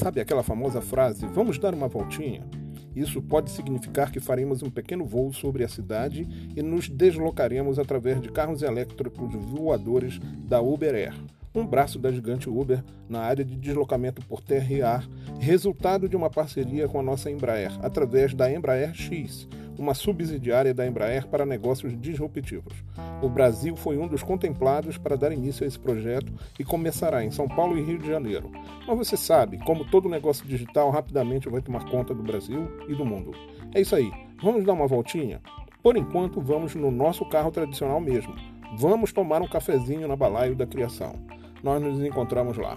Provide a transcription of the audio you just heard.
Sabe aquela famosa frase, vamos dar uma voltinha? Isso pode significar que faremos um pequeno voo sobre a cidade e nos deslocaremos através de carros elétricos voadores da Uber Air, um braço da gigante Uber na área de deslocamento por terra e ar, resultado de uma parceria com a nossa Embraer, através da Embraer X, uma subsidiária da Embraer para negócios disruptivos. O Brasil foi um dos contemplados para dar início a esse projeto e começará em São Paulo e Rio de Janeiro. Mas você sabe, como todo negócio digital rapidamente vai tomar conta do Brasil e do mundo. É isso aí. Vamos dar uma voltinha? Por enquanto, vamos no nosso carro tradicional mesmo. Vamos tomar um cafezinho na balaio da criação. Nós nos encontramos lá.